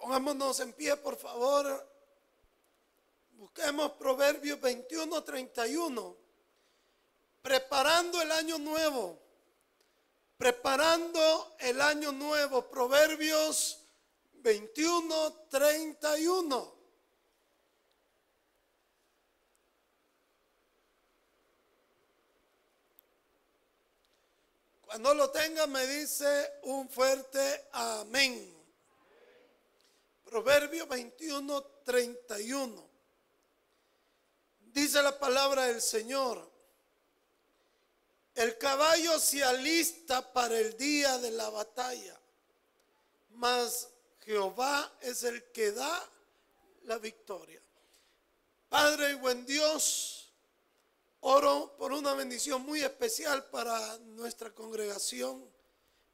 Pongámonos en pie, por favor. Busquemos Proverbios 21, 31. Preparando el año nuevo. Preparando el año nuevo. Proverbios 21, 31. Cuando lo tenga me dice un fuerte amén. Proverbio 21, 31. Dice la palabra del Señor. El caballo se alista para el día de la batalla, mas Jehová es el que da la victoria. Padre y buen Dios, oro por una bendición muy especial para nuestra congregación,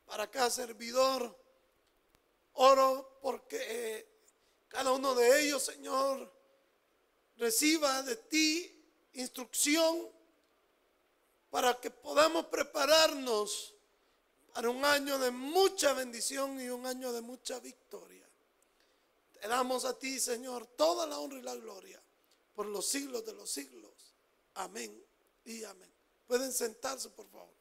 para cada servidor. Oro porque cada uno de ellos, Señor, reciba de ti instrucción para que podamos prepararnos para un año de mucha bendición y un año de mucha victoria. Te damos a ti, Señor, toda la honra y la gloria por los siglos de los siglos. Amén y amén. Pueden sentarse, por favor.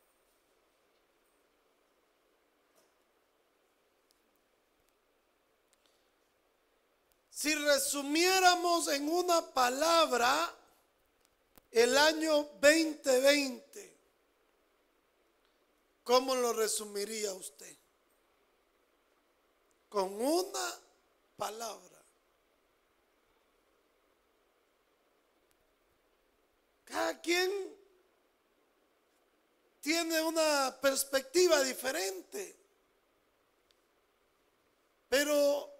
Si resumiéramos en una palabra el año 2020, ¿cómo lo resumiría usted? Con una palabra. Cada quien tiene una perspectiva diferente. Pero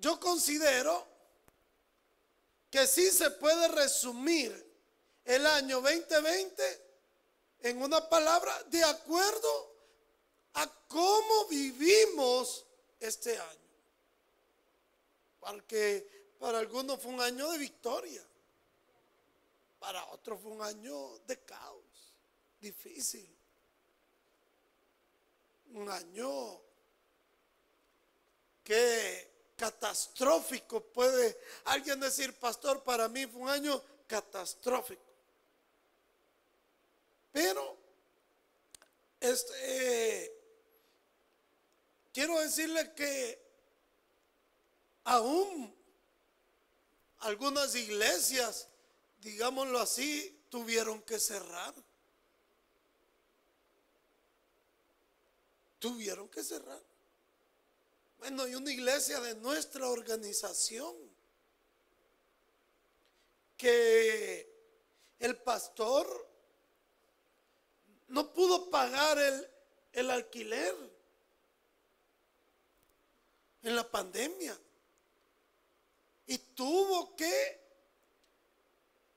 yo considero que sí se puede resumir el año 2020 en una palabra de acuerdo a cómo vivimos este año. Porque para algunos fue un año de victoria, para otros fue un año de caos, difícil, un año que catastrófico. Puede alguien decir, pastor, para mí fue un año catastrófico. Pero, este, quiero decirle que aún algunas iglesias, digámoslo así, tuvieron que cerrar. Tuvieron que cerrar. Bueno, hay una iglesia de nuestra organización que el pastor no pudo pagar el, el alquiler en la pandemia y tuvo que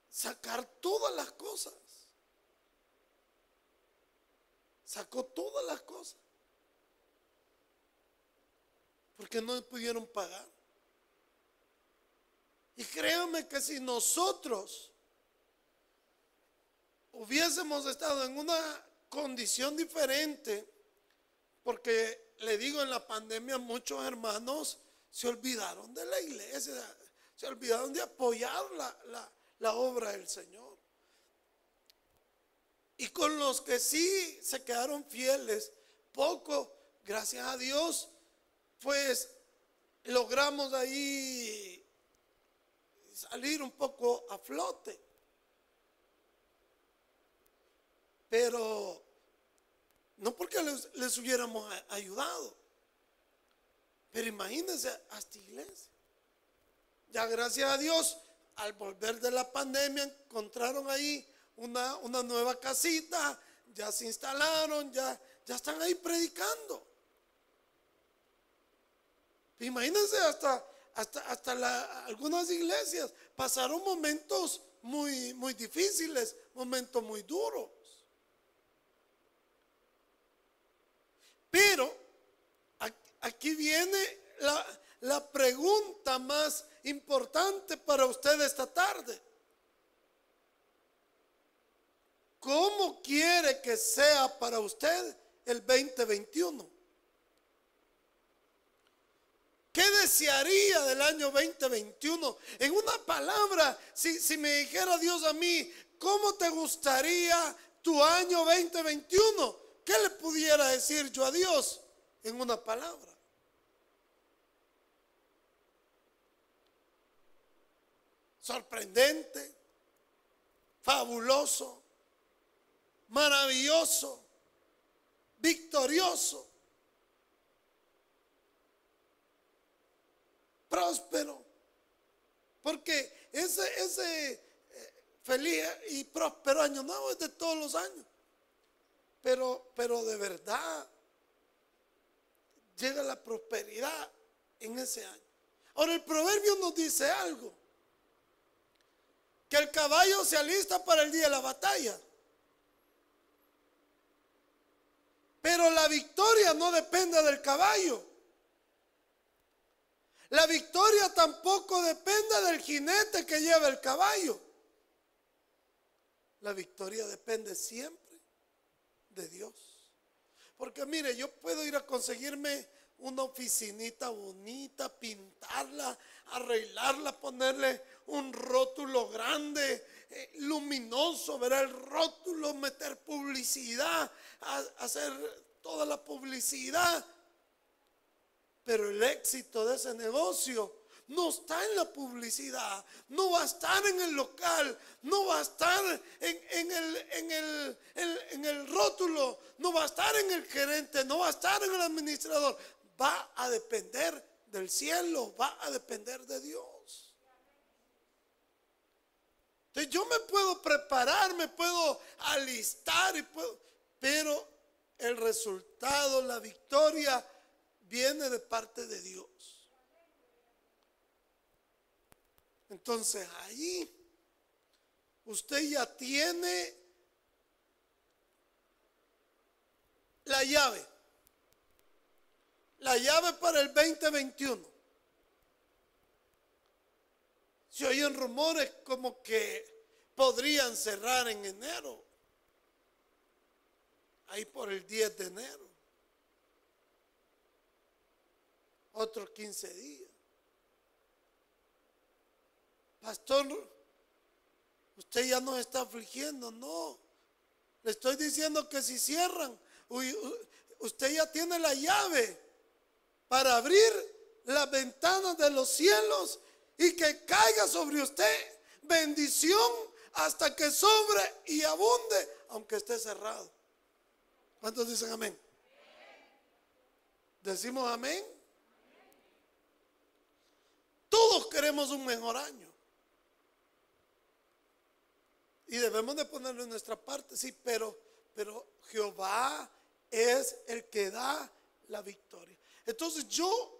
sacar todas las cosas. Sacó todas las cosas porque no pudieron pagar. Y créanme que si nosotros hubiésemos estado en una condición diferente, porque le digo, en la pandemia muchos hermanos se olvidaron de la iglesia, se olvidaron de apoyar la, la obra del Señor. Y con los que sí se quedaron fieles, poco, gracias a Dios, pues logramos ahí salir un poco a flote. Pero no porque les, hubiéramos ayudado, pero imagínense hasta iglesia. Ya gracias a Dios, al volver de la pandemia, encontraron ahí una, una nueva casita, ya se instalaron, ya, ya están ahí predicando. Imagínense hasta, hasta, hasta algunas iglesias pasaron momentos muy, muy difíciles, momentos muy duros. Pero aquí viene la, la pregunta más importante para usted esta tarde. ¿Cómo quiere que sea para usted el 2021? ¿Qué desearía del año 2021? En una palabra, si, me dijera Dios a mí, ¿cómo te gustaría tu año 2021? ¿Qué le pudiera decir yo a Dios en una palabra? Sorprendente, fabuloso, maravilloso, victorioso, próspero. Porque ese, ese eh, feliz y próspero año nuevo es de todos los años. Pero, pero de verdad llega la prosperidad en ese año. Ahora el proverbio nos dice algo. Que el caballo se alista para el día de la batalla. Pero la victoria no depende del caballo. La victoria tampoco depende del jinete que lleva el caballo. La victoria depende siempre de Dios. Porque mire, yo puedo ir a conseguirme una oficinita bonita, pintarla, arreglarla, ponerle un rótulo grande, eh, luminoso, ver el rótulo, meter publicidad, hacer toda la publicidad. Pero el éxito de ese negocio no está en la publicidad, no va a estar en el local, no va a estar en, el, en, el, en, el rótulo, no va a estar en el gerente, no va a estar en el administrador, va a depender del cielo, va a depender de Dios. Entonces yo me puedo preparar, me puedo alistar, pero el resultado, la victoria, viene de parte de Dios. Entonces ahí usted ya tiene la llave. La llave para el 2021. Se oyen rumores como que podrían cerrar en enero. Ahí por el 10 de enero. Otros 15 días. Pastor, usted ya no está afligiendo, no. Le estoy diciendo que si cierran, usted ya tiene la llave para abrir las ventanas de los cielos y que caiga sobre usted bendición hasta que sobre y abunde, aunque esté cerrado. ¿Cuántos dicen amén? ¿Decimos amén? Todos queremos un mejor año. Y debemos de ponerlo en nuestra parte, sí, pero, pero Jehová es el que da la victoria. Entonces yo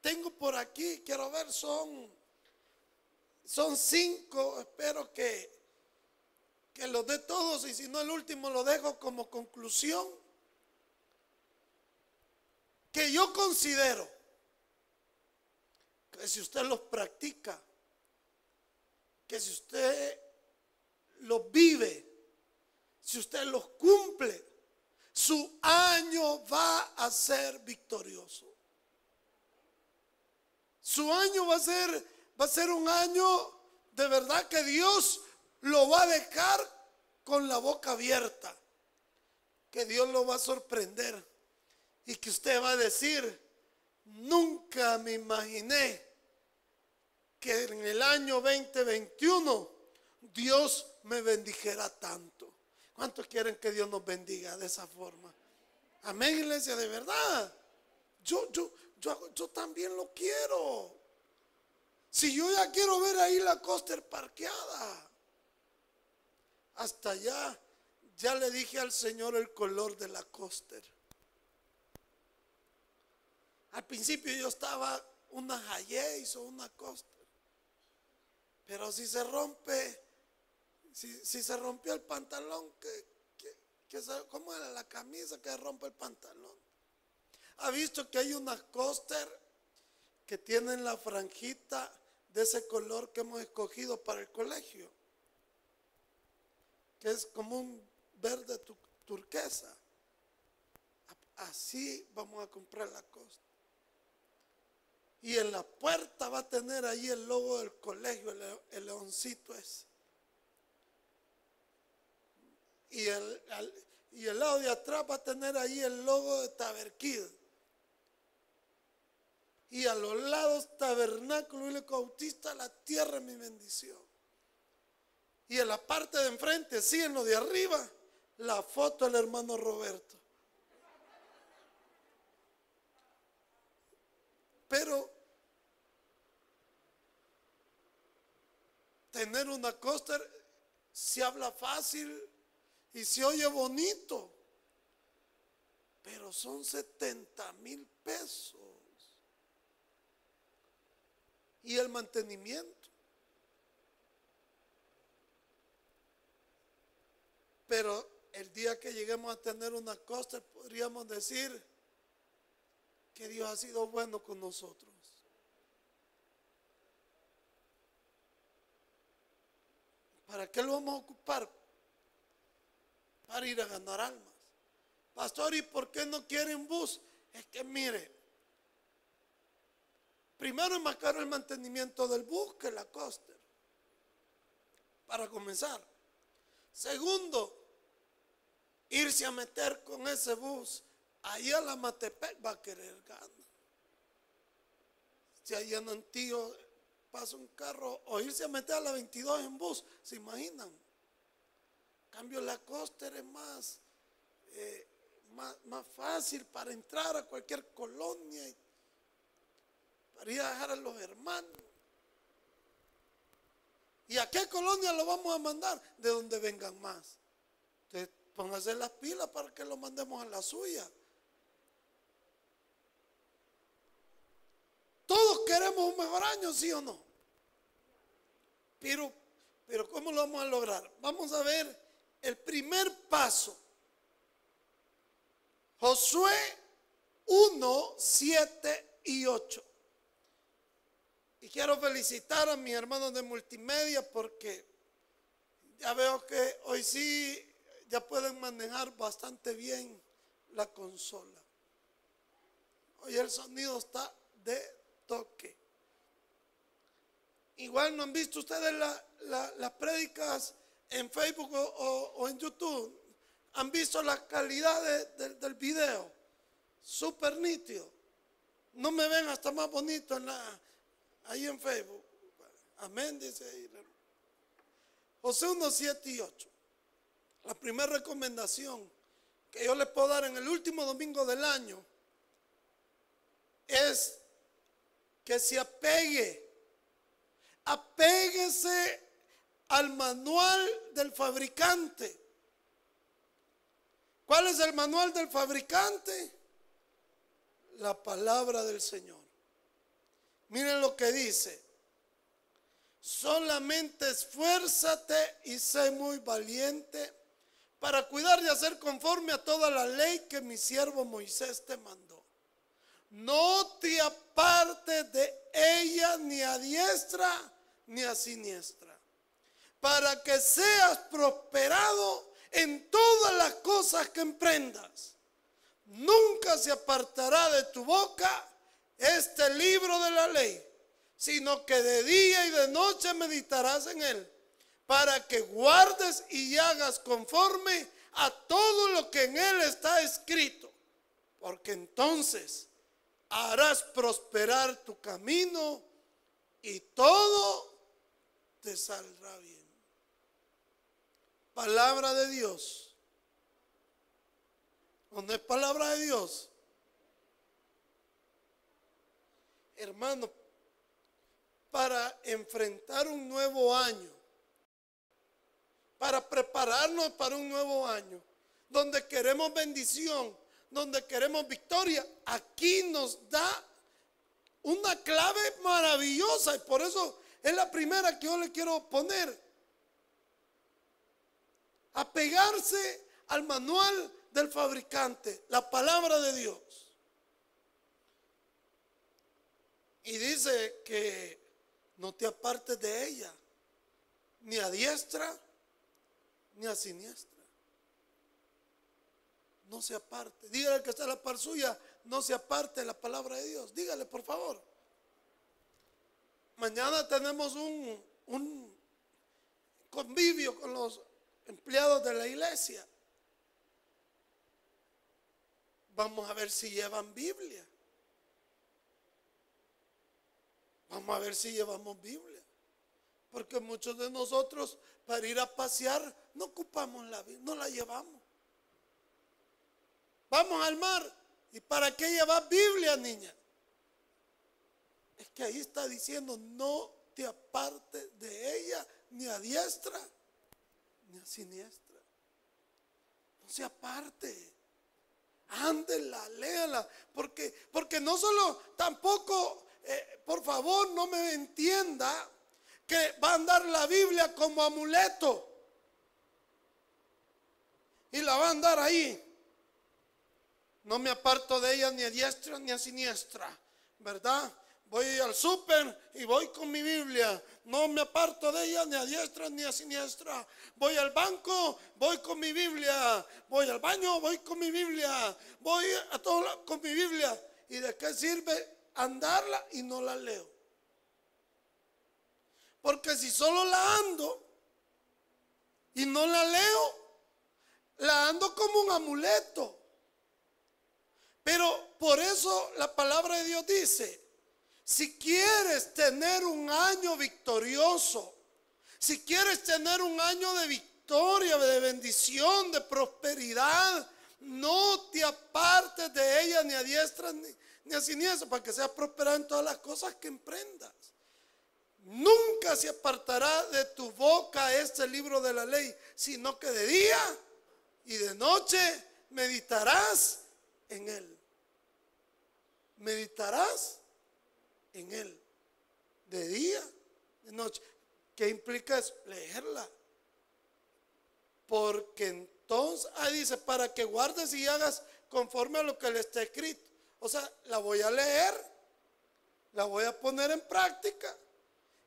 tengo por aquí, quiero ver, son, son cinco, espero que, que los dé todos y si no el último lo dejo como conclusión. Que yo considero que si usted los practica, que si usted los vive, si usted los cumple, su año va a ser victorioso. Su año va a ser va a ser un año de verdad que Dios lo va a dejar con la boca abierta. Que Dios lo va a sorprender y que usted va a decir, nunca me imaginé que en el año 2021 Dios me bendijera tanto. ¿Cuántos quieren que Dios nos bendiga de esa forma? Amén, iglesia, de verdad. Yo, yo, yo, yo también lo quiero. Si yo ya quiero ver ahí la coaster parqueada. Hasta allá, ya le dije al Señor el color de la coaster. Al principio yo estaba una Hayes o una coaster. Pero si se rompe si, se rompió el pantalón, ¿cómo era la camisa que rompe el pantalón? ¿Ha visto que hay unas coaster que tienen la franjita de ese color que hemos escogido para el colegio? Que es como un verde turquesa. Así vamos a comprar la costa. Y en la puerta va a tener ahí el logo del colegio, el, leoncito ese. Y el, y el lado de atrás va a tener ahí el logo de Taberquid. Y a los lados tabernáculo y bautista, la tierra mi bendición. Y en la parte de enfrente, sí, en lo de arriba, la foto del hermano Roberto. Pero tener una coaster se habla fácil y se oye bonito, pero son 70 mil pesos y el mantenimiento. Pero el día que lleguemos a tener una costa, podríamos decir que Dios ha sido bueno con nosotros. ¿Para qué lo vamos a ocupar? Para ir a ganar almas. Pastor, ¿y por qué no quieren bus? Es que mire, Primero es más caro el mantenimiento del bus que la coaster. Para comenzar. Segundo, irse a meter con ese bus ahí a la Matepec va a querer ganar. Si allá en Antío pasa un carro o irse a meter a la 22 en bus, ¿se imaginan? cambio la coaster es más, eh, más, más, fácil para entrar a cualquier colonia y para ir a dejar a los hermanos. ¿Y a qué colonia lo vamos a mandar? De donde vengan más. Entonces, pónganse las pilas para que lo mandemos a la suya. Todos queremos un mejor año, ¿sí o no? Pero, pero ¿cómo lo vamos a lograr? Vamos a ver el primer paso. Josué 1, 7 y 8. Y quiero felicitar a mis hermanos de multimedia porque ya veo que hoy sí ya pueden manejar bastante bien la consola. Hoy el sonido está de toque. Igual no han visto ustedes las prédicas en Facebook o, en YouTube. Han visto la calidad del video. Súper nítido. No me ven hasta más bonito en la, ahí en Facebook. Amén, dice. José 1, 7 y 8. La primera recomendación que yo le puedo dar en el último domingo del año es que se apegue, apéguese al manual del fabricante. ¿Cuál es el manual del fabricante? La palabra del Señor. Miren lo que dice. Solamente esfuérzate y sé muy valiente para cuidar de hacer conforme a toda la ley que mi siervo Moisés te mandó. No te apartes de ella ni a diestra ni a siniestra, para que seas prosperado en todas las cosas que emprendas. Nunca se apartará de tu boca este libro de la ley, sino que de día y de noche meditarás en él, para que guardes y hagas conforme a todo lo que en él está escrito, porque entonces harás prosperar tu camino y todo te saldrá bien. Palabra de Dios. ¿O no es palabra de Dios? hermano, para enfrentar un nuevo año, para prepararnos para un nuevo año, donde queremos bendición, donde queremos victoria, aquí nos da una clave maravillosa y por eso es la primera que yo le quiero poner. Apegarse al manual del fabricante, la palabra de Dios. Y dice que no te apartes de ella, ni a diestra, ni a siniestra. No se aparte. Dígale que está la par suya, no se aparte de la palabra de Dios. Dígale, por favor. mañana tenemos un, un convivio con los empleados de la iglesia. Vamos a ver si llevan Biblia. Vamos a ver si llevamos Biblia. Porque muchos de nosotros para ir a pasear no ocupamos la Biblia, no la llevamos. Vamos al mar. ¿Y para qué llevar Biblia, niña? Es que ahí está diciendo, no te apartes de ella ni a diestra ni a siniestra. No se aparte. Ándela, léala. Porque, porque no solo, tampoco, eh, por favor, no me entienda que va a andar la Biblia como amuleto. Y la va a andar ahí. No me aparto de ella ni a diestra ni a siniestra, ¿verdad? Voy al súper y voy con mi Biblia. No me aparto de ella ni a diestra ni a siniestra. Voy al banco, voy con mi Biblia. Voy al baño, voy con mi Biblia. Voy a todo con mi Biblia. ¿Y de qué sirve andarla y no la leo? Porque si solo la ando y no la leo, la ando como un amuleto. Pero por eso la palabra de Dios dice, si quieres tener un año victorioso, si quieres tener un año de victoria, de bendición, de prosperidad, no te apartes de ella ni a diestra ni, ni a siniestra para que seas prosperado en todas las cosas que emprendas. Nunca se apartará de tu boca este libro de la ley, sino que de día y de noche meditarás en él. Meditarás en él. De día, de noche. ¿Qué implica eso? Leerla. Porque entonces, ahí dice, para que guardes y hagas conforme a lo que le está escrito. O sea, la voy a leer, la voy a poner en práctica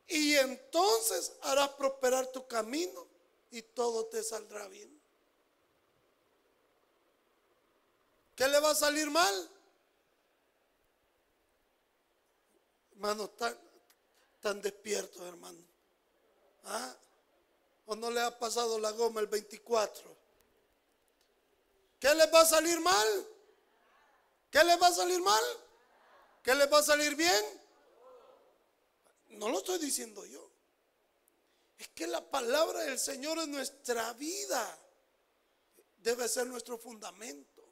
y entonces harás prosperar tu camino y todo te saldrá bien. ¿Qué le va a salir mal? Hermano, tan, tan despiertos, hermano. ¿Ah? ¿O no le ha pasado la goma el 24? ¿Qué le va a salir mal? ¿Qué le va a salir mal? ¿Qué le va a salir bien? No lo estoy diciendo yo. Es que la palabra del Señor en nuestra vida debe ser nuestro fundamento.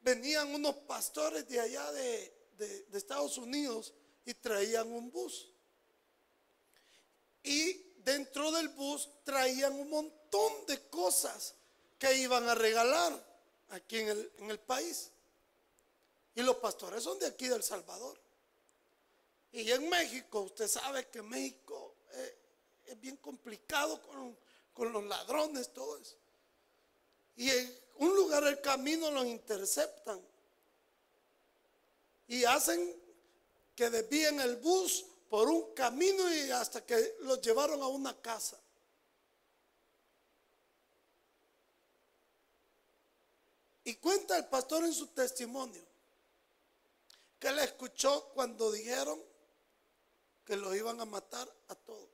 Venían unos pastores de allá de, Estados Unidos y traían un bus. Y dentro del bus traían un montón de cosas que iban a regalar aquí en el, en el país. Y los pastores son de aquí del Salvador. Y en México, usted sabe que México eh, es bien complicado con, los ladrones, todo eso. Y en un lugar del camino los interceptan. Y hacen que desvíen el bus por un camino y hasta que los llevaron a una casa. Y cuenta el pastor en su testimonio que él escuchó cuando dijeron que lo iban a matar a todos.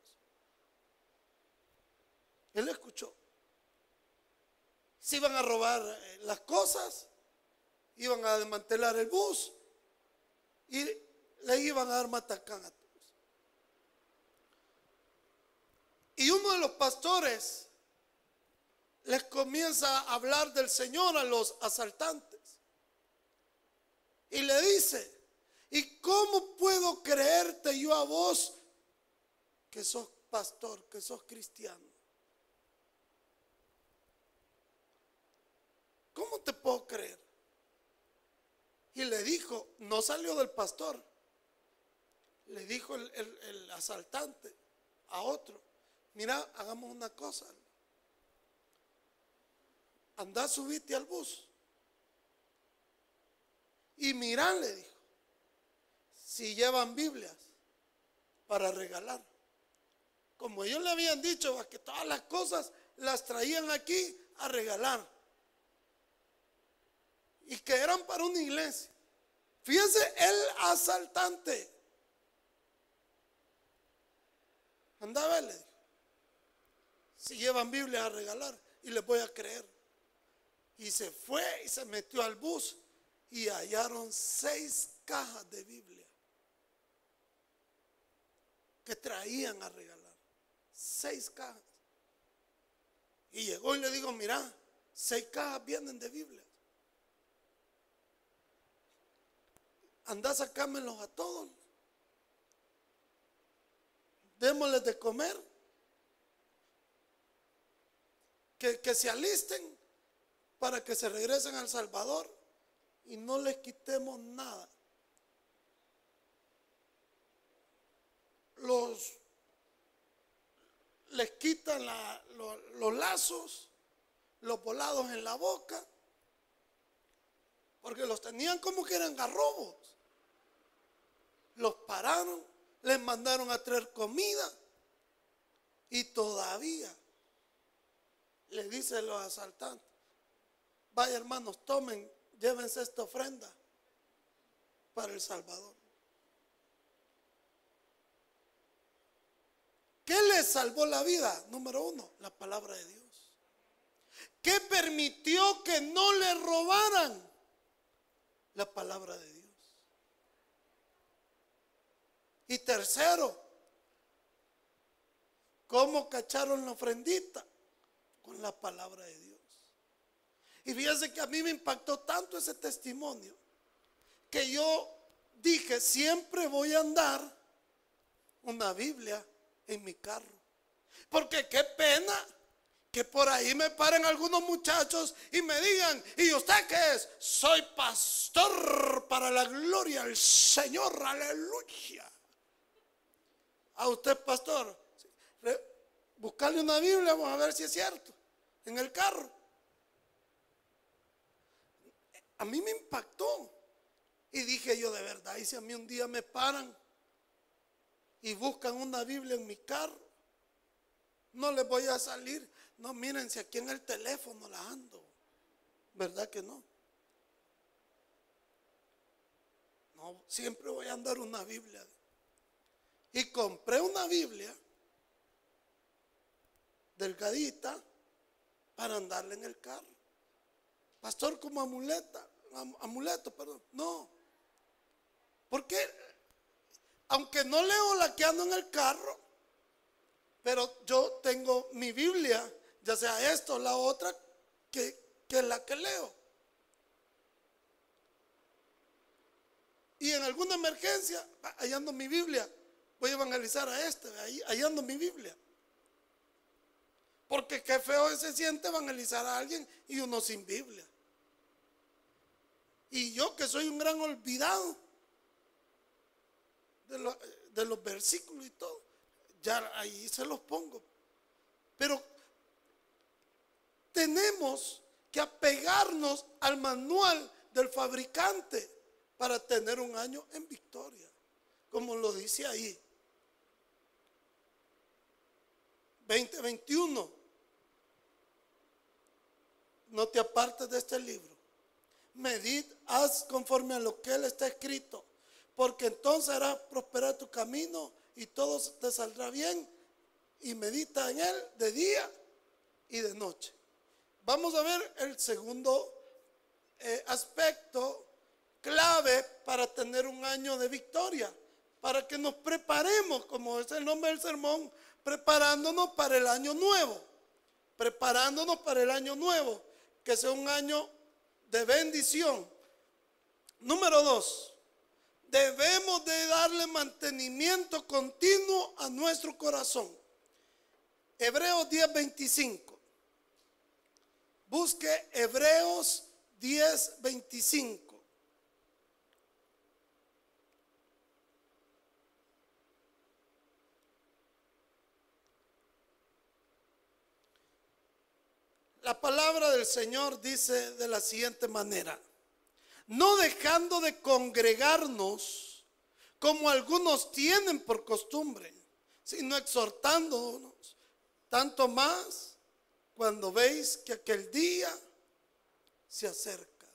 Él escuchó. Se iban a robar eh, las cosas, iban a desmantelar el bus y le iban a dar matacán a todos. Y uno de los pastores les comienza a hablar del Señor a los asaltantes. Y le dice, ¿Y cómo puedo creerte yo a vos que sos pastor, que sos cristiano? ¿Cómo te puedo creer? Y le dijo, no salió del pastor, le dijo el, asaltante a otro, mira, hagamos una cosa, anda, subite al bus. Y mira, le dijo, si llevan Biblias para regalar. Como ellos le habían dicho, que todas las cosas las traían aquí a regalar. Y que eran para una iglesia. Fíjense el asaltante. Anda a verle. Si llevan Biblia a regalar y les voy a creer. Y se fue y se metió al bus y hallaron seis cajas de Biblia que traían a regalar. Seis cajas. Y llegó y le digo, mira, seis cajas vienen de Biblia. Anda a sacármelos a todos. Démosles de comer. Que, que se alisten para que se regresen al Salvador y no les quitemos nada. Los les quitan los lazos, los volados en la boca, porque los tenían como que eran garrobos. Los pararon, les mandaron a traer comida y todavía le dicen los asaltantes, vaya hermanos, tomen, llévense esta ofrenda para el Salvador. ¿Qué les salvó la vida? Número uno, la palabra de Dios. ¿Qué permitió que no le robaran? La palabra de Dios. Y tercero, ¿cómo cacharon la ofrendita? Con la palabra de Dios. Y fíjense que a mí me impactó tanto ese testimonio que yo dije, siempre voy a andar una Biblia en mi carro. Porque qué pena que por ahí me paren algunos muchachos y me digan, ¿y usted qué es? Soy pastor para la gloria del Señor, aleluya. A usted, pastor, buscarle una Biblia, vamos a ver si es cierto, en el carro. A mí me impactó. Y dije yo de verdad, y si a mí un día me paran y buscan una Biblia en mi carro, no les voy a salir. No, miren, si aquí en el teléfono la ando. ¿Verdad que no? No, siempre voy a andar una Biblia. Y compré una Biblia delgadita para andarle en el carro. Pastor, como amuleta, amuleto, perdón. No. Porque aunque no leo la que ando en el carro, pero yo tengo mi Biblia, ya sea esto o la otra, que, es la que leo. Y en alguna emergencia, hallando mi Biblia, voy a evangelizar a este, hallando mi Biblia. Porque qué feo se siente evangelizar a alguien y uno sin Biblia. Y yo que soy un gran olvidado de, los versículos y todo. Ya ahí se los pongo. Pero tenemos que apegarnos al manual del fabricante para tener un año en victoria, como lo dice ahí. 2021. No te apartes de este libro. Medid, haz conforme a lo que él está escrito porque entonces hará prosperar tu camino y todo te saldrá bien y medita en él de día y de noche. Vamos a ver el segundo eh, aspecto clave para tener un año de victoria, para que nos preparemos, como es el nombre del sermón, preparándonos para el año nuevo, preparándonos para el año nuevo, que sea un año de bendición. Número dos, debemos de darle mantenimiento continuo a nuestro corazón. Hebreos 10:25. Busque Hebreos 10:25. La palabra del Señor dice de la siguiente manera no dejando de congregarnos como algunos tienen por costumbre, sino exhortándonos, tanto más cuando veis que aquel día se acerca.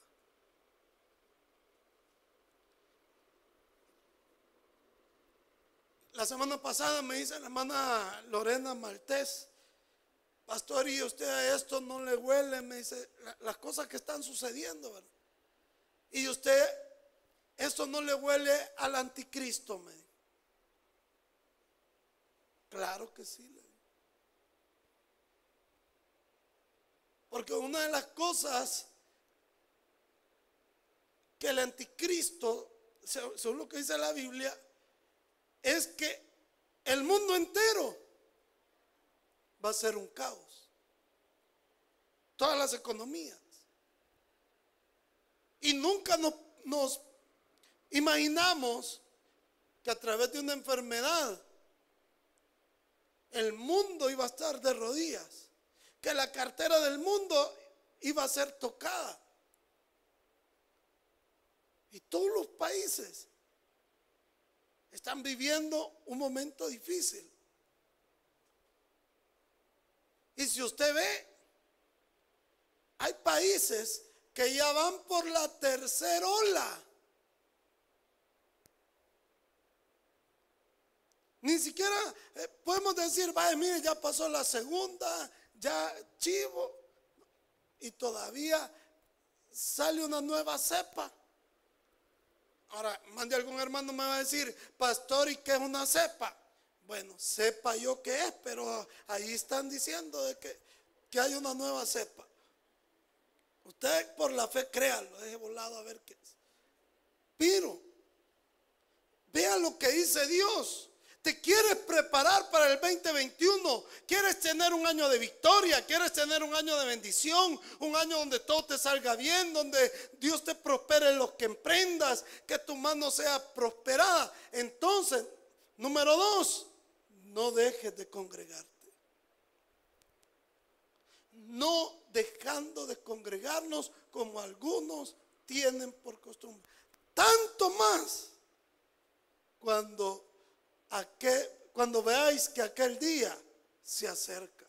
La semana pasada me dice la hermana Lorena Maltés, pastor, y usted a esto no le huele, me dice, las cosas que están sucediendo, ¿verdad? Y usted, esto no le huele al anticristo, me dice. Claro que sí, le Porque una de las cosas que el anticristo, según lo que dice la Biblia, es que el mundo entero va a ser un caos. Todas las economías. Y nunca nos, nos imaginamos que a través de una enfermedad el mundo iba a estar de rodillas, que la cartera del mundo iba a ser tocada. Y todos los países están viviendo un momento difícil. Y si usted ve, hay países que ya van por la tercera ola. Ni siquiera eh, podemos decir, vaya, mire, ya pasó la segunda, ya chivo, y todavía sale una nueva cepa. Ahora, mande algún hermano me va a decir, pastor, ¿y qué es una cepa? Bueno, sepa yo qué es, pero ahí están diciendo de que, que hay una nueva cepa. Usted por la fe créalo, deje volado a ver qué es. Pero, vea lo que dice Dios. Te quieres preparar para el 2021. Quieres tener un año de victoria. Quieres tener un año de bendición. Un año donde todo te salga bien. Donde Dios te prospere en lo que emprendas. Que tu mano sea prosperada. Entonces, número dos, no dejes de congregarte. No dejando de congregarnos como algunos tienen por costumbre. Tanto más cuando cuando veáis que aquel día se acerca.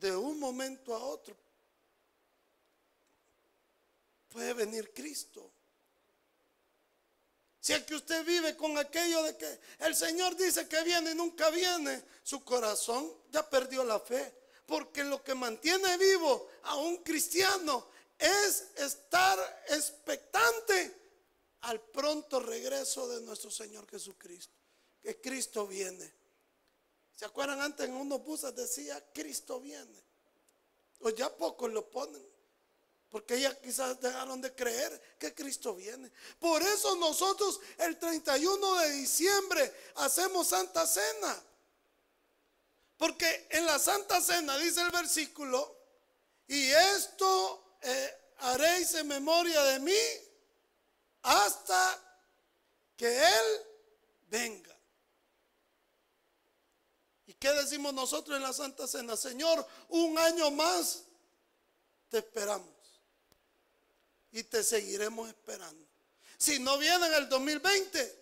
De un momento a otro puede venir Cristo. Si que usted vive con aquello de que el Señor dice que viene y nunca viene, su corazón ya perdió la fe. Porque lo que mantiene vivo a un cristiano es estar expectante al pronto regreso de nuestro Señor Jesucristo. Que Cristo viene. ¿Se acuerdan antes en unos buses decía Cristo viene? O ya pocos lo ponen. Porque ya quizás dejaron de creer que Cristo viene. Por eso nosotros el 31 de diciembre hacemos Santa Cena. Porque en la Santa Cena dice el versículo, y esto eh, haréis en memoria de mí hasta que Él venga. ¿Y qué decimos nosotros en la Santa Cena? Señor, un año más te esperamos y te seguiremos esperando. Si no viene en el 2020,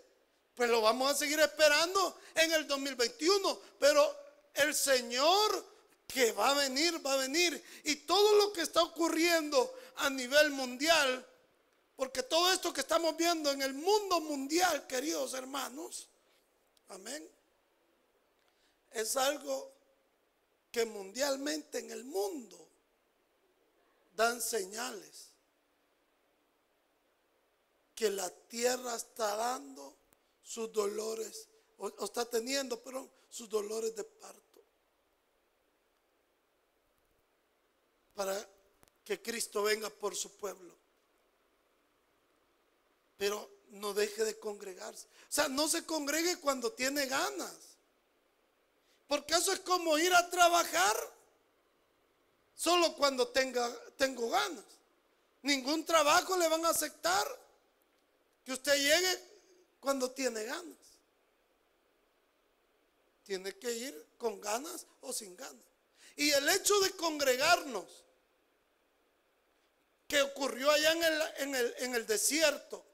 pues lo vamos a seguir esperando en el 2021. Pero el Señor que va a venir, va a venir. Y todo lo que está ocurriendo a nivel mundial porque todo esto que estamos viendo en el mundo mundial, queridos hermanos, amén, es algo que mundialmente en el mundo dan señales que la tierra está dando sus dolores, o, está teniendo, pero sus dolores de parto. Para que Cristo venga por su pueblo pero no deje de congregarse. O sea, no se congregue cuando tiene ganas. Porque eso es como ir a trabajar solo cuando tenga, tengo ganas. Ningún trabajo le van a aceptar que usted llegue cuando tiene ganas. Tiene que ir con ganas o sin ganas. Y el hecho de congregarnos, que ocurrió allá en el, en el, en el desierto,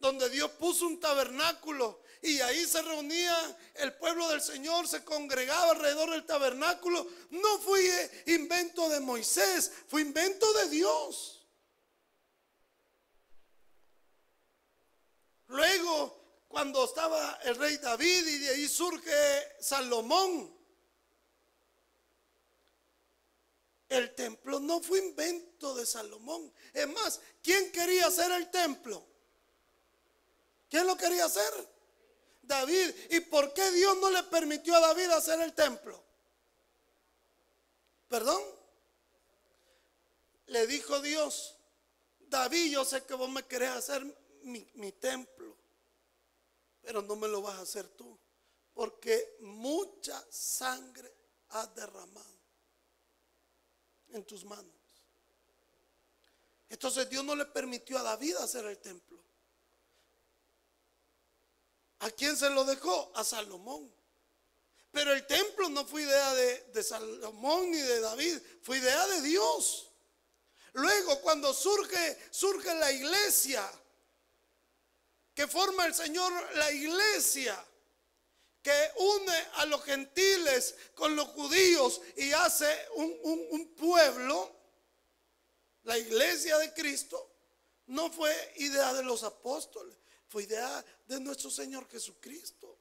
donde Dios puso un tabernáculo y ahí se reunía el pueblo del Señor, se congregaba alrededor del tabernáculo. No fue invento de Moisés, fue invento de Dios. Luego, cuando estaba el rey David y de ahí surge Salomón, el templo no fue invento de Salomón. Es más, ¿quién quería hacer el templo? ¿Quién lo quería hacer? David. ¿Y por qué Dios no le permitió a David hacer el templo? ¿Perdón? Le dijo Dios, David, yo sé que vos me querés hacer mi, templo, pero no me lo vas a hacer tú, porque mucha sangre has derramado en tus manos. Entonces Dios no le permitió a David hacer el templo. ¿A quién se lo dejó? A Salomón. Pero el templo no fue idea de, de, Salomón ni de David, fue idea de Dios. Luego cuando surge, surge la iglesia, que forma el Señor la iglesia, que une a los gentiles con los judíos y hace un, un pueblo, la iglesia de Cristo, no fue idea de los apóstoles, fue idea de nuestro Señor Jesucristo.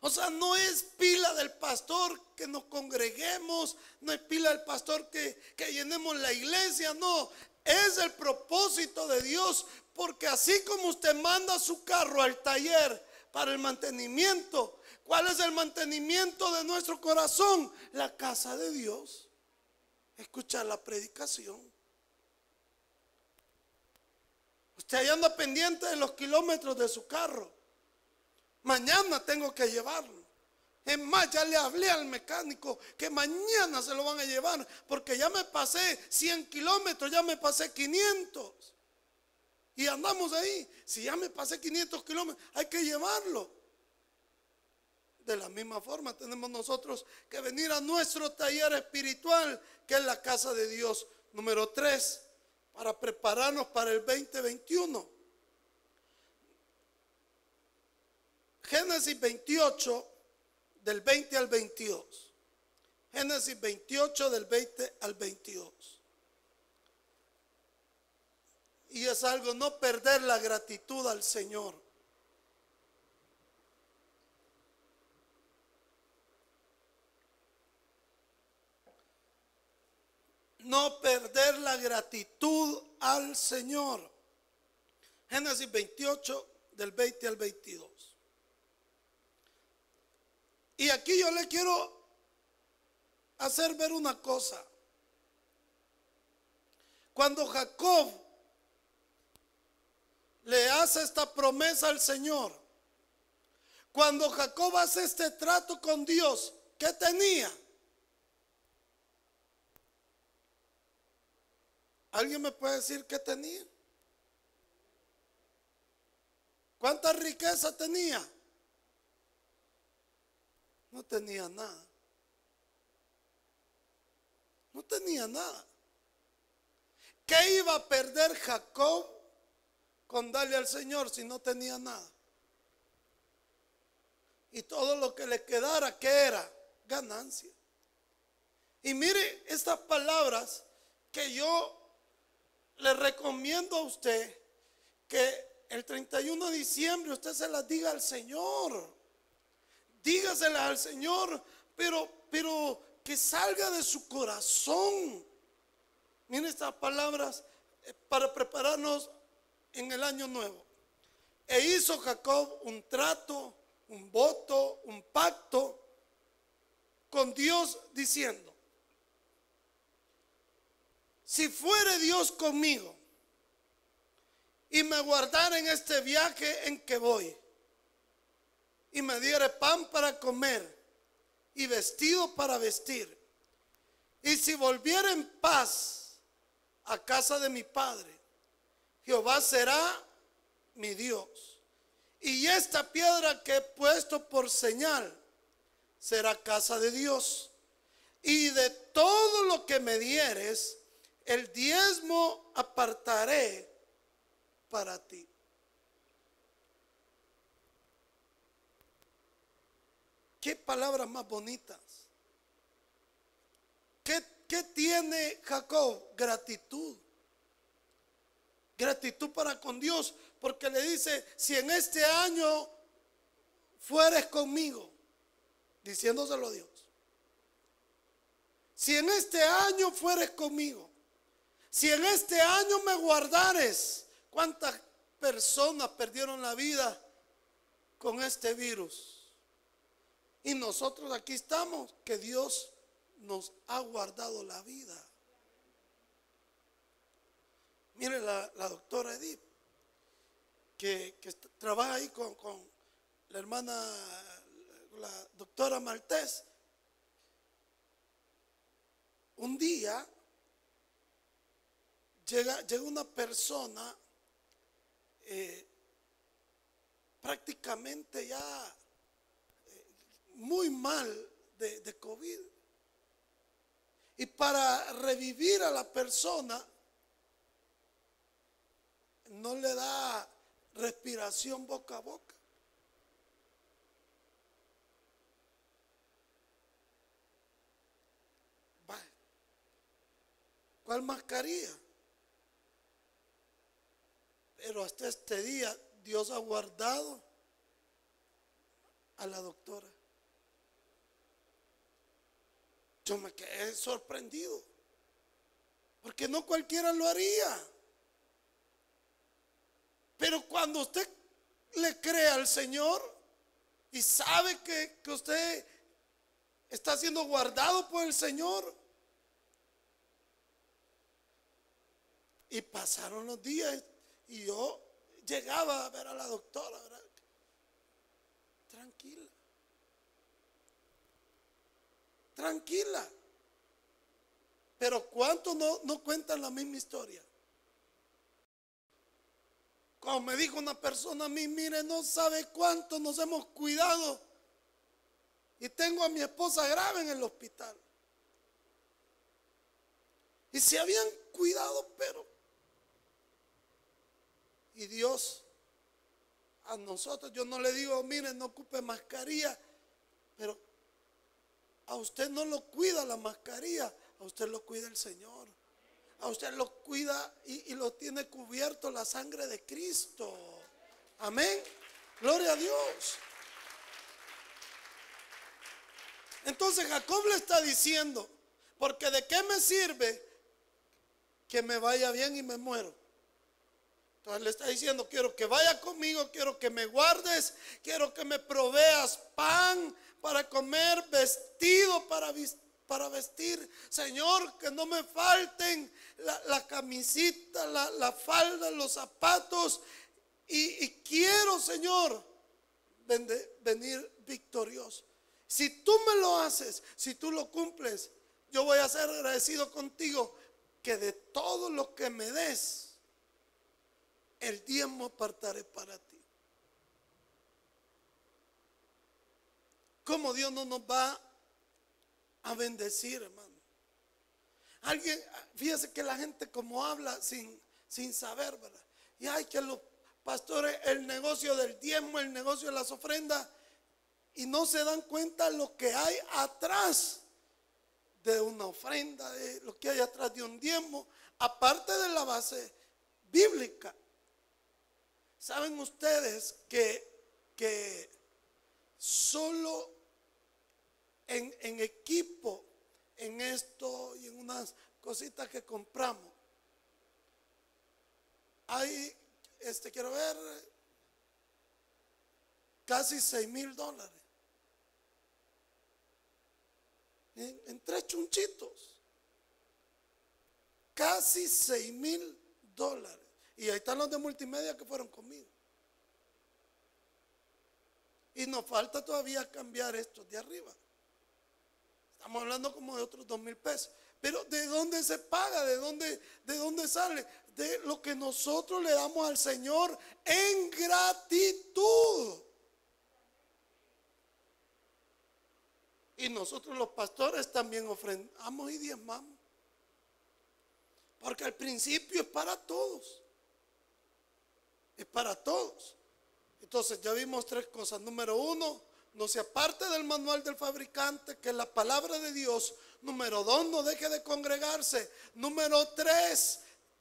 O sea, no es pila del pastor que nos congreguemos, no es pila del pastor que, que llenemos la iglesia, no. Es el propósito de Dios, porque así como usted manda su carro al taller para el mantenimiento, ¿cuál es el mantenimiento de nuestro corazón? La casa de Dios. Escuchar la predicación. Usted ahí anda pendiente de los kilómetros de su carro. Mañana tengo que llevarlo. Es más, ya le hablé al mecánico que mañana se lo van a llevar, porque ya me pasé 100 kilómetros, ya me pasé 500. Y andamos ahí. Si ya me pasé 500 kilómetros, hay que llevarlo. De la misma forma tenemos nosotros que venir a nuestro taller espiritual, que es la casa de Dios. Número 3, para prepararnos para el 2021. Génesis 28, del 20 al 22. Génesis 28, del 20 al 22. Y es algo no perder la gratitud al Señor. No perder la gratitud al Señor. Génesis 28, del 20 al 22. Y aquí yo le quiero hacer ver una cosa. Cuando Jacob le hace esta promesa al Señor, cuando Jacob hace este trato con Dios, ¿qué tenía? ¿Alguien me puede decir qué tenía? ¿Cuánta riqueza tenía? No tenía nada. No tenía nada. ¿Qué iba a perder Jacob con darle al Señor si no tenía nada? Y todo lo que le quedara, ¿qué era? Ganancia. Y mire estas palabras que yo le recomiendo a usted que el 31 de diciembre usted se las diga al Señor dígasela al Señor, pero, pero que salga de su corazón. Miren estas palabras eh, para prepararnos en el año nuevo. E hizo Jacob un trato, un voto, un pacto con Dios diciendo, si fuere Dios conmigo y me guardara en este viaje en que voy, y me diere pan para comer y vestido para vestir. Y si volviera en paz a casa de mi padre, Jehová será mi Dios. Y esta piedra que he puesto por señal será casa de Dios. Y de todo lo que me dieres, el diezmo apartaré para ti. Qué palabras más bonitas. ¿Qué, tiene Jacob? Gratitud. Gratitud para con Dios, porque le dice, si en este año fueres conmigo, diciéndoselo a Dios, si en este año fueres conmigo, si en este año me guardares, ¿cuántas personas perdieron la vida con este virus? Y nosotros aquí estamos, que Dios nos ha guardado la vida. Mire la, doctora Edith, que, trabaja ahí con, la hermana, la doctora Maltés. Un día llega, llega una persona eh, prácticamente ya eh, muy mal de, de COVID. Y para revivir a la persona, no le da respiración boca a boca. ¿Cuál mascarilla? Pero hasta este día Dios ha guardado a la doctora. Yo me quedé sorprendido. Porque no cualquiera lo haría. Pero cuando usted le cree al Señor y sabe que, usted está siendo guardado por el Señor, y pasaron los días y yo llegaba a ver a la doctora, Tranquila. Tranquila. Pero ¿cuántos no, no cuentan la misma historia? Como me dijo una persona a mí, mire, no sabe cuánto nos hemos cuidado. Y tengo a mi esposa grave en el hospital. Y se habían cuidado, pero... Y Dios a nosotros, yo no le digo, mire, no ocupe mascarilla, pero a usted no lo cuida la mascarilla, a usted lo cuida el Señor a usted lo cuida y, lo tiene cubierto la sangre de Cristo. Amén. Gloria a Dios. Entonces Jacob le está diciendo, porque de qué me sirve que me vaya bien y me muero. Entonces le está diciendo, quiero que vaya conmigo, quiero que me guardes, quiero que me proveas pan para comer, vestido para vestir para vestir. Señor, que no me falten la, camisita, la, falda, los zapatos. Y, quiero, Señor, venir victorioso. Si tú me lo haces, si tú lo cumples, yo voy a ser agradecido contigo que de todo lo que me des, el diezmo apartaré para ti. Como Dios no nos va a bendecir, hermano. Alguien, fíjese que la gente como habla sin, sin saber, ¿verdad? Y hay que los pastores, el negocio del diezmo, el negocio de las ofrendas, y no se dan cuenta lo que hay atrás de una ofrenda, de lo que hay atrás de un diezmo, aparte de la base bíblica. Saben ustedes que, que solo en, equipo, cositas que compramos. Hay, este, quiero ver, casi 6 mil dólares. En, tres chunchitos. Casi 6 mil dólares. Y ahí están los de multimedia que fueron conmigo. Y nos falta todavía cambiar estos de arriba. Estamos hablando como de otros dos mil pesos. Pero ¿de dónde se paga? ¿De dónde, ¿De dónde sale? De lo que nosotros le damos al Señor en gratitud. Y nosotros los pastores también ofrendamos y diezmamos. Porque al principio es para todos. Es para todos. Entonces ya vimos tres cosas. Número uno, no se aparte del manual del fabricante, que la palabra de Dios. Número dos, no deje de congregarse. Número tres,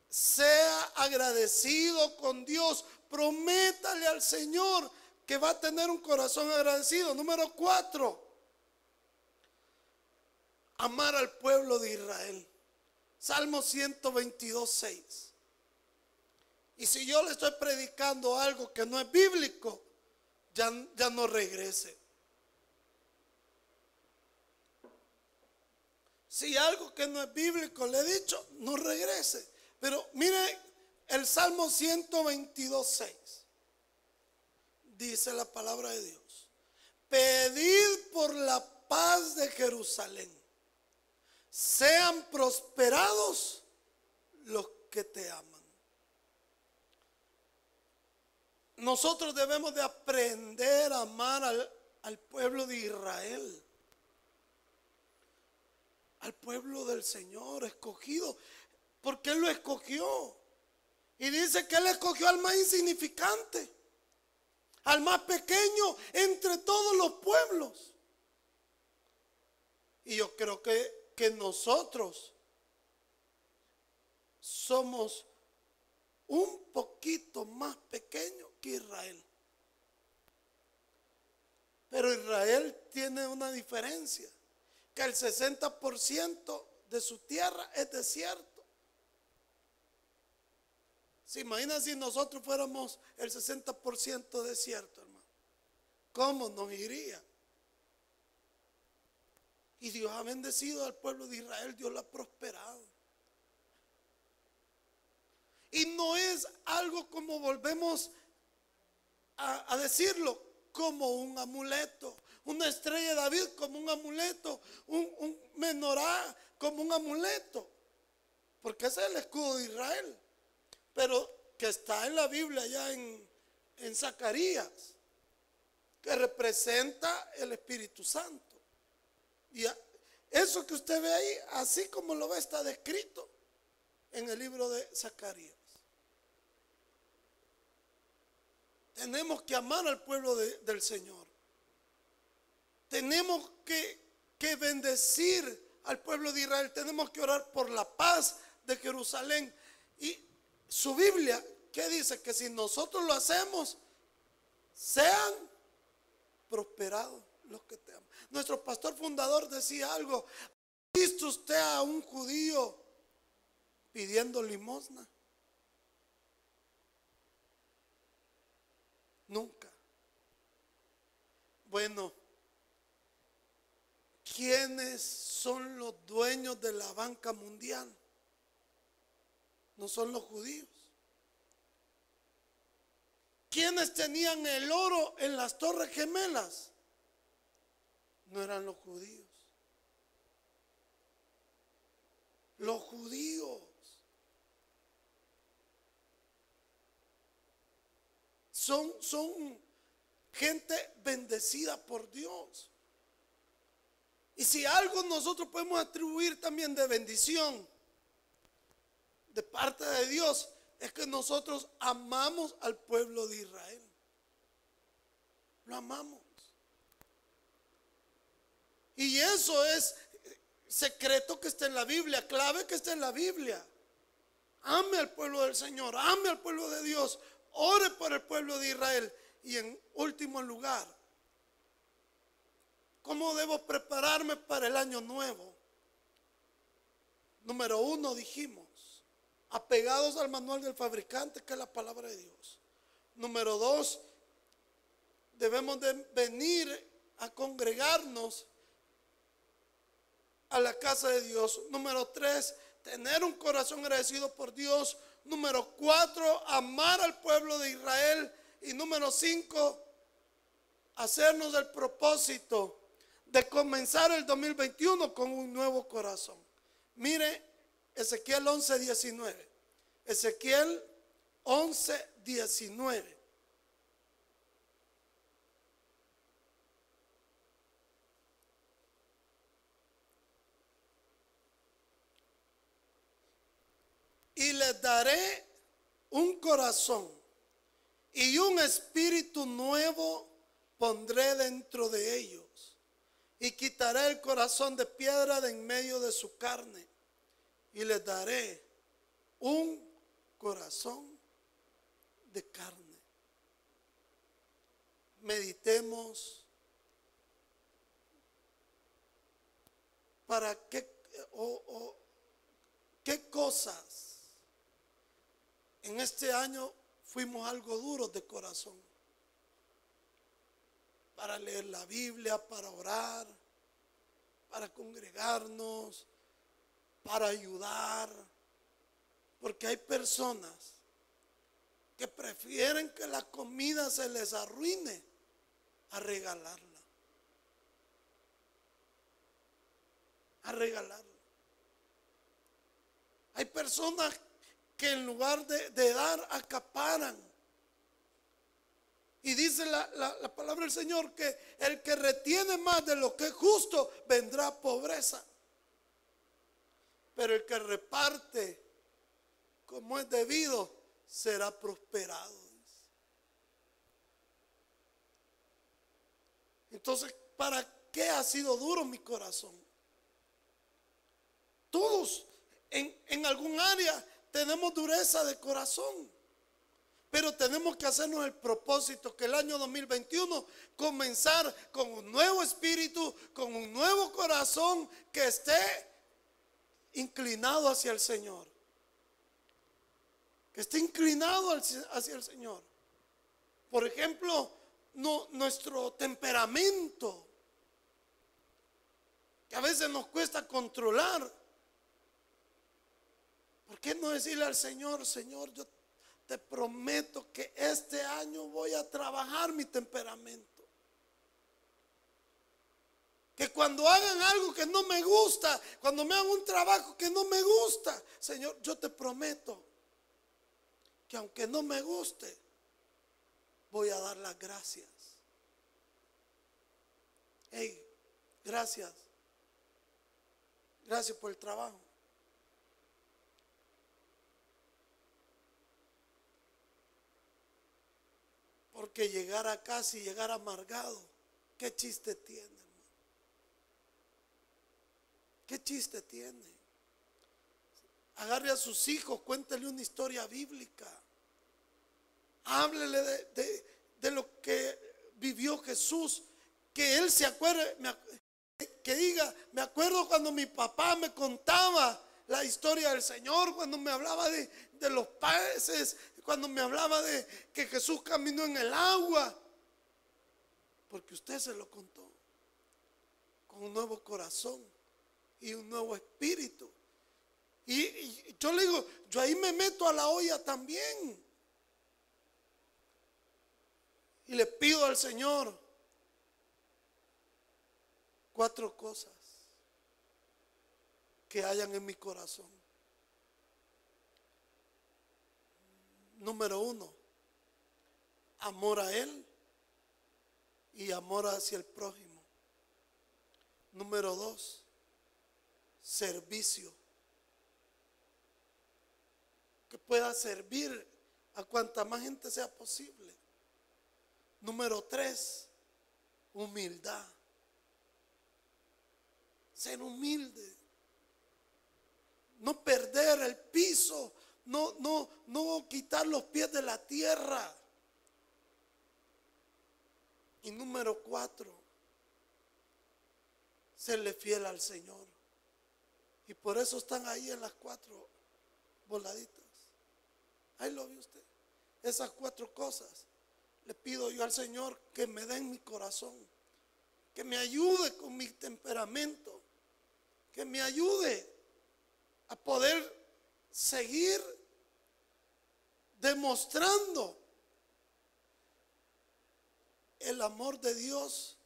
sea agradecido con Dios. Prométale al Señor que va a tener un corazón agradecido. Número cuatro, amar al pueblo de Israel. Salmo 122, 6. Y si yo le estoy predicando algo que no es bíblico, ya, ya no regrese. Si algo que no es bíblico le he dicho, no regrese. Pero mire el Salmo 122, 6. Dice la palabra de Dios. Pedid por la paz de Jerusalén. Sean prosperados los que te aman. Nosotros debemos de aprender a amar al, al pueblo de Israel al pueblo del Señor escogido, porque Él lo escogió. Y dice que Él escogió al más insignificante, al más pequeño entre todos los pueblos. Y yo creo que, que nosotros somos un poquito más pequeños que Israel. Pero Israel tiene una diferencia que el 60% de su tierra es desierto. ¿Se imagina si nosotros fuéramos el 60% desierto, hermano? ¿Cómo nos iría? Y Dios ha bendecido al pueblo de Israel, Dios lo ha prosperado. Y no es algo como volvemos a decirlo, como un amuleto una estrella de David como un amuleto, un, menorá como un amuleto, porque ese es el escudo de Israel, pero que está en la Biblia ya en, en Zacarías, que representa el Espíritu Santo. Y eso que usted ve ahí, así como lo ve, está descrito en el libro de Zacarías. Tenemos que amar al pueblo del Señor. Tenemos que, bendecir al pueblo de Israel. Tenemos que orar por la paz de Jerusalén. Y su Biblia, ¿qué dice? Que si nosotros lo hacemos, sean prosperados los que te aman. Nuestro pastor fundador decía algo. ¿Ha visto usted a un judío pidiendo limosna? Nunca. Bueno, ¿Quiénes son los dueños de la banca mundial? No son los judíos. ¿Quiénes tenían el oro en las torres gemelas? No eran los judíos. Los judíos. Son, son gente bendecida por Dios. Y si algo nosotros podemos atribuir también de bendición de parte de Dios, es que nosotros amamos al pueblo de Israel. Lo amamos. Y eso es secreto que está en la Biblia, clave que está en la Biblia. Ame al pueblo del Señor, ame al pueblo de Dios, ore por el pueblo de Israel. Y en último lugar, ¿Cómo debo prepararme para el año nuevo? Número uno, dijimos, apegados al manual del fabricante, que es la palabra de Dios. Número dos, debemos de venir a congregarnos a la casa de Dios. Número tres, tener un corazón agradecido por Dios. Número cuatro, amar al pueblo de Israel. Y número cinco, hacernos el propósito de comenzar el 2021 con un nuevo corazón. Mire Ezequiel 11, 19. Ezequiel 11, 19. Y les daré un corazón y un espíritu nuevo pondré dentro de ellos y quitaré el corazón de piedra de en medio de su carne y les daré un corazón de carne. Meditemos para qué o, qué cosas en este año fuimos algo duros de corazón. Para leer la Biblia, para orar, para congregarnos, para ayudar. Porque hay personas que prefieren que la comida se les arruine a regalarla. A regalarla. Hay personas que en lugar de, dar acaparan. Y dice la, la, palabra del Señor que el que retiene más de lo que es justo vendrá pobreza. Pero el que reparte como es debido será prosperado. Entonces, ¿para qué ha sido duro mi corazón? Todos en, en algún área tenemos dureza de corazón. Pero tenemos que hacernos el propósito que el año 2021 comenzar con un nuevo espíritu, con un nuevo corazón que esté inclinado hacia el Señor. Que esté inclinado hacia el Señor. Por ejemplo, nuestro temperamento, que a veces nos cuesta controlar. ¿Por qué no decirle al Señor, Señor, yo te prometo que este año voy a trabajar mi temperamento? Que cuando hagan algo que no me gusta, cuando me hagan un trabajo que no me gusta, Señor, yo te prometo que aunque no me guste, voy a dar las gracias. Hey, gracias. Gracias por el trabajo. Porque llegar a casa y llegar amargado, ¿qué chiste tiene? ¿Qué chiste tiene? Agarre a sus hijos, cuéntele una historia bíblica. Háblele de, lo que vivió Jesús. Que él se acuerde, que diga, me acuerdo cuando mi papá me contaba la historia del Señor, cuando me hablaba de, de los peces, cuando me hablaba de que Jesús caminó en el agua, porque usted se lo contó con un nuevo corazón y un nuevo espíritu. Y, yo le digo, yo ahí me meto a la olla también. Y le pido al Señor cuatro cosas que hayan en mi corazón. Número uno, amor a Él y amor hacia el prójimo. Número dos, servicio. Que pueda servir a cuanta más gente sea posible. Número tres, humildad. Ser humilde. No perder el piso no, no, no quitar los pies de la tierra. Y número cuatro, serle fiel al Señor. Y por eso están ahí en las cuatro voladitas. Ahí lo ve usted. Esas cuatro cosas. Le pido yo al Señor que me den mi corazón. Que me ayude con mi temperamento. Que me ayude a poder seguir demostrando el amor de Dios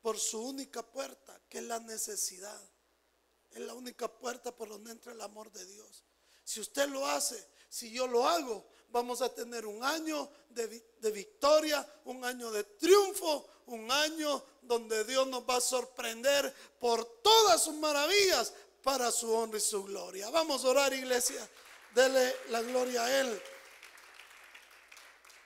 por su única puerta, que es la necesidad. Es la única puerta por donde entra el amor de Dios. Si usted lo hace, si yo lo hago, vamos a tener un año de, de, victoria, un año de triunfo, un año donde Dios nos va a sorprender por todas sus maravillas, para su honra y su gloria. Vamos a orar, iglesia. Dele la gloria a Él.